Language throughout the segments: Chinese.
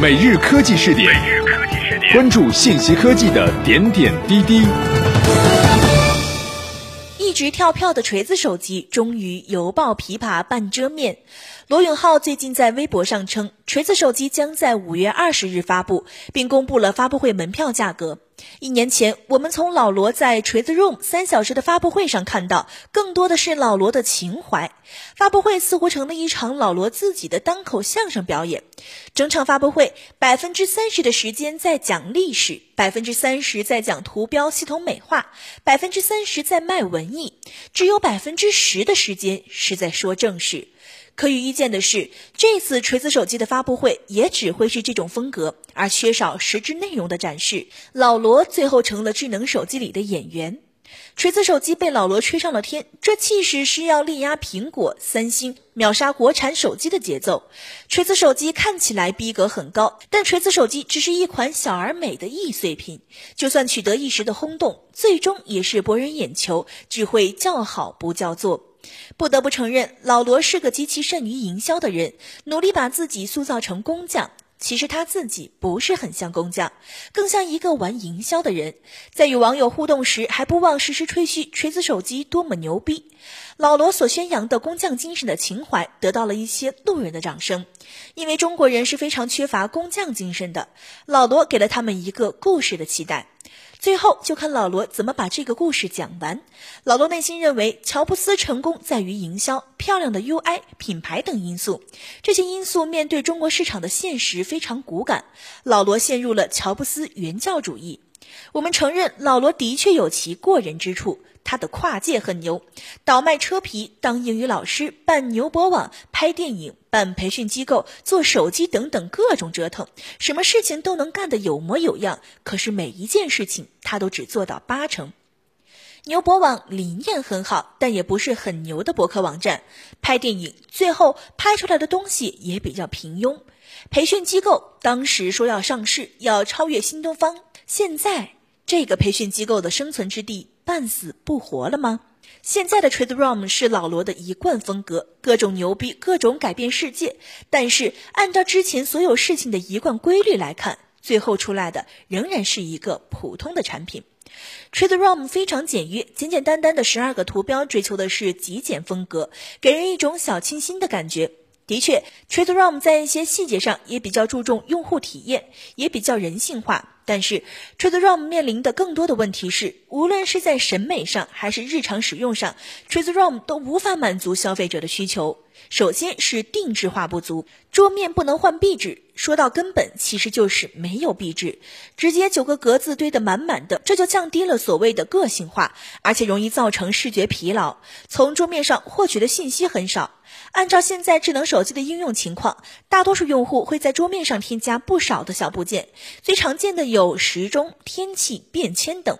每日科技试点，每日科技试点，关注信息科技的点点滴滴。一直跳票的锤子手机终于犹抱琵琶半遮面。罗永浩最近在微博上称，锤子手机将在五月二十日发布，并公布了发布会门票价格。一年前，我们从老罗在锤子 Room 三小时的发布会上看到，更多的是老罗的情怀。发布会似乎成了一场老罗自己的单口相声表演。整场发布会，百分之三十的时间在讲历史，百分之三十在讲图标系统美化，百分之三十在卖文艺，只有百分之十的时间是在说正事。可以预见的是，这次锤子手机的发布会也只会是这种风格，而缺少实质内容的展示。老罗最后成了智能手机里的演员，锤子手机被老罗吹上了天，这气势是要力压苹果、三星，秒杀国产手机的节奏。锤子手机看起来逼格很高，但锤子手机只是一款小而美的易碎品，就算取得一时的轰动，最终也是博人眼球，只会叫好不叫座。不得不承认，老罗是个极其善于营销的人，努力把自己塑造成工匠。其实他自己不是很像工匠，更像一个玩营销的人。在与网友互动时，还不忘时时吹嘘锤子手机多么牛逼。老罗所宣扬的工匠精神的情怀，得到了一些路人的掌声。因为中国人是非常缺乏工匠精神的，老罗给了他们一个故事的期待。最后就看老罗怎么把这个故事讲完。老罗内心认为，乔布斯成功在于营销、漂亮的 UI、品牌等因素。这些因素面对中国市场的现实非常骨感。老罗陷入了乔布斯原教主义。我们承认，老罗的确有其过人之处。他的跨界很牛，倒卖车皮，当英语老师，办牛博网，拍电影，办培训机构，做手机等等各种折腾，什么事情都能干得有模有样。可是每一件事情他都只做到八成。牛博网理念很好，但也不是很牛的博客网站。拍电影，最后拍出来的东西也比较平庸。培训机构，当时说要上市，要超越新东方，现在这个培训机构的生存之地。半死不活了吗？现在的 Trade ROM 是老罗的一贯风格，各种牛逼，各种改变世界。但是按照之前所有事情的一贯规律来看，最后出来的仍然是一个普通的产品。Trade ROM 非常简约，简简单单的十二个图标，追求的是极简风格，给人一种小清新的感觉。的确，Trade ROM 在一些细节上也比较注重用户体验，也比较人性化。但是，Trade ROM 面临的更多的问题是，无论是在审美上还是日常使用上，Trade ROM 都无法满足消费者的需求。首先是定制化不足，桌面不能换壁纸。说到根本，其实就是没有壁纸，直接九个格子堆得满满的，这就降低了所谓的个性化，而且容易造成视觉疲劳。从桌面上获取的信息很少。按照现在智能手机的应用情况，大多数用户会在桌面上添加不少的小部件，最常见的有时钟、天气、便签等。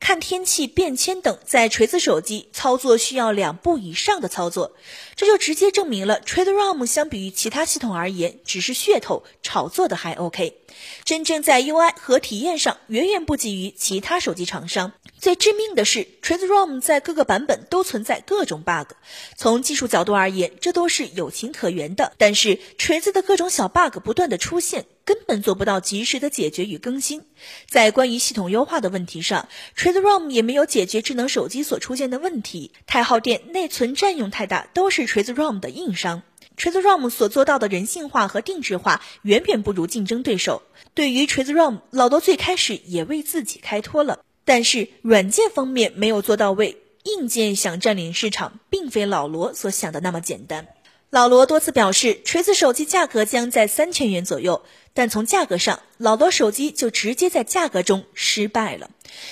看天气、便签等，在锤子手机操作需要两步以上的操作，这就直接证明了 Trade ROM 相比于其他系统而言，只是噱头炒作的还 OK，真正在 UI 和体验上远远不及于其他手机厂商。最致命的是，Trade ROM 在各个版本都存在各种 bug，从技术角度而言，这都是有情可原的。但是锤子的各种小 bug 不断的出现。根本做不到及时的解决与更新。在关于系统优化的问题上，Trade ROM 也没有解决智能手机所出现的问题，太耗电、内存占用太大，都是 Trade ROM 的硬伤。Trade ROM 所做到的人性化和定制化，远远不如竞争对手。对于 Trade ROM，老罗最开始也为自己开脱了，但是软件方面没有做到位，硬件想占领市场，并非老罗所想的那么简单。老罗多次表示，锤子手机价格将在三千元左右，但从价格上，老罗手机就直接在价格中失败了。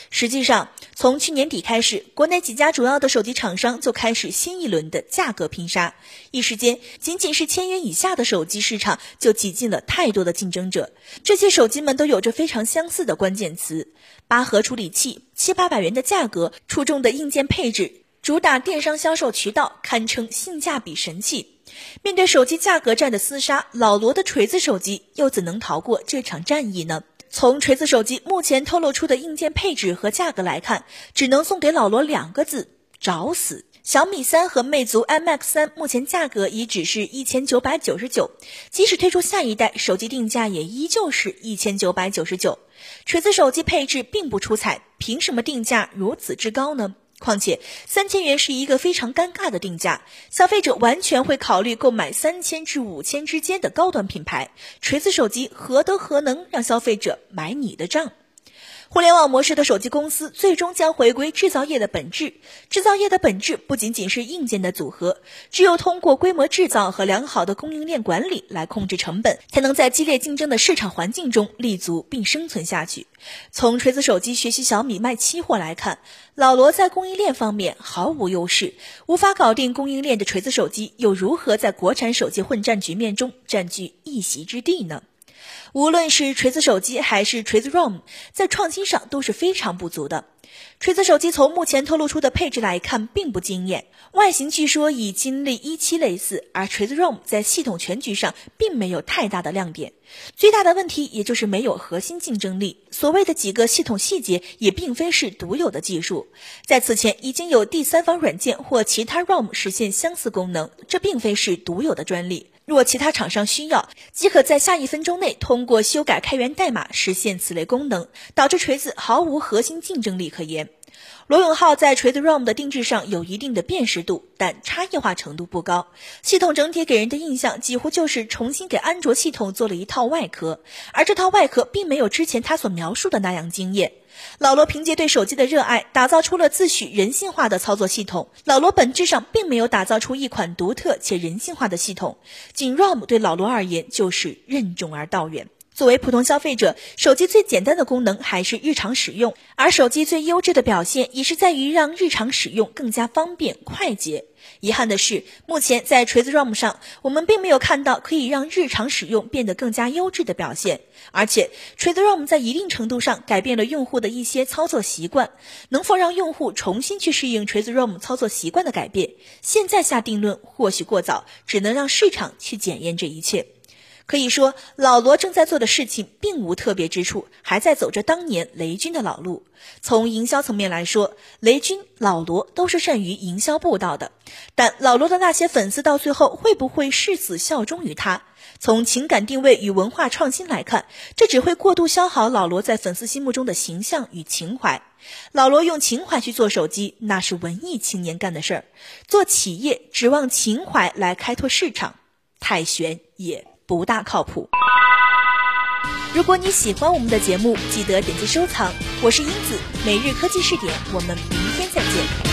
实际上，从去年底开始，国内几家主要的手机厂商就开始新一轮的价格拼杀，一时间，仅仅是千元以下的手机市场就挤进了太多的竞争者。这些手机们都有着非常相似的关键词：八核处理器，七八百元的价格，出众的硬件配置，主打电商销售渠道，堪称性价比神器。面对手机价格战的厮杀，老罗的锤子手机又怎能逃过这场战役呢？从锤子手机目前透露出的硬件配置和价格来看，只能送给老罗两个字：找死。小米三和魅族 MX 三目前价格已只是一千九百九十九，即使推出下一代，手机定价也依旧是一千九百九十九。锤子手机配置并不出彩，凭什么定价如此之高呢？况且三千元是一个非常尴尬的定价，消费者完全会考虑购买三千至五千之间的高端品牌，锤子手机何德何能让消费者买你的账？互联网模式的手机公司最终将回归制造业的本质。制造业的本质不仅仅是硬件的组合，只有通过规模制造和良好的供应链管理来控制成本，才能在激烈竞争的市场环境中立足并生存下去。从锤子手机学习小米卖期货来看，老罗在供应链方面毫无优势，无法搞定供应链的锤子手机又如何在国产手机混战局面中占据一席之地呢？无论是锤子手机还是锤子 ROM，在创新上都是非常不足的。锤子手机从目前透露出的配置来看，并不惊艳，外形据说与金立一期类似，而锤子 ROM 在系统全局上并没有太大的亮点。最大的问题也就是没有核心竞争力。所谓的几个系统细节，也并非是独有的技术，在此前已经有第三方软件或其他 ROM 实现相似功能，这并非是独有的专利。若其他厂商需要，即可在下一分钟内通过修改开源代码实现此类功能，导致锤子毫无核心竞争力可言。罗永浩在锤子 ROM 的定制上有一定的辨识度，但差异化程度不高。系统整体给人的印象几乎就是重新给安卓系统做了一套外壳，而这套外壳并没有之前他所描述的那样惊艳。老罗凭借对手机的热爱，打造出了自诩人性化的操作系统。老罗本质上并没有打造出一款独特且人性化的系统，仅 ROM 对老罗而言就是任重而道远。作为普通消费者，手机最简单的功能还是日常使用，而手机最优质的表现也是在于让日常使用更加方便快捷。遗憾的是，目前在锤子 ROM 上，我们并没有看到可以让日常使用变得更加优质的表现。而且，锤子 ROM 在一定程度上改变了用户的一些操作习惯，能否让用户重新去适应锤子 ROM 操作习惯的改变，现在下定论或许过早，只能让市场去检验这一切。可以说，老罗正在做的事情并无特别之处，还在走着当年雷军的老路。从营销层面来说，雷军、老罗都是善于营销布道的。但老罗的那些粉丝到最后会不会誓死效忠于他？从情感定位与文化创新来看，这只会过度消耗老罗在粉丝心目中的形象与情怀。老罗用情怀去做手机，那是文艺青年干的事儿；做企业指望情怀来开拓市场，太玄也。不大靠谱。如果你喜欢我们的节目，记得点击收藏。我是英子，每日科技视点，我们明天再见。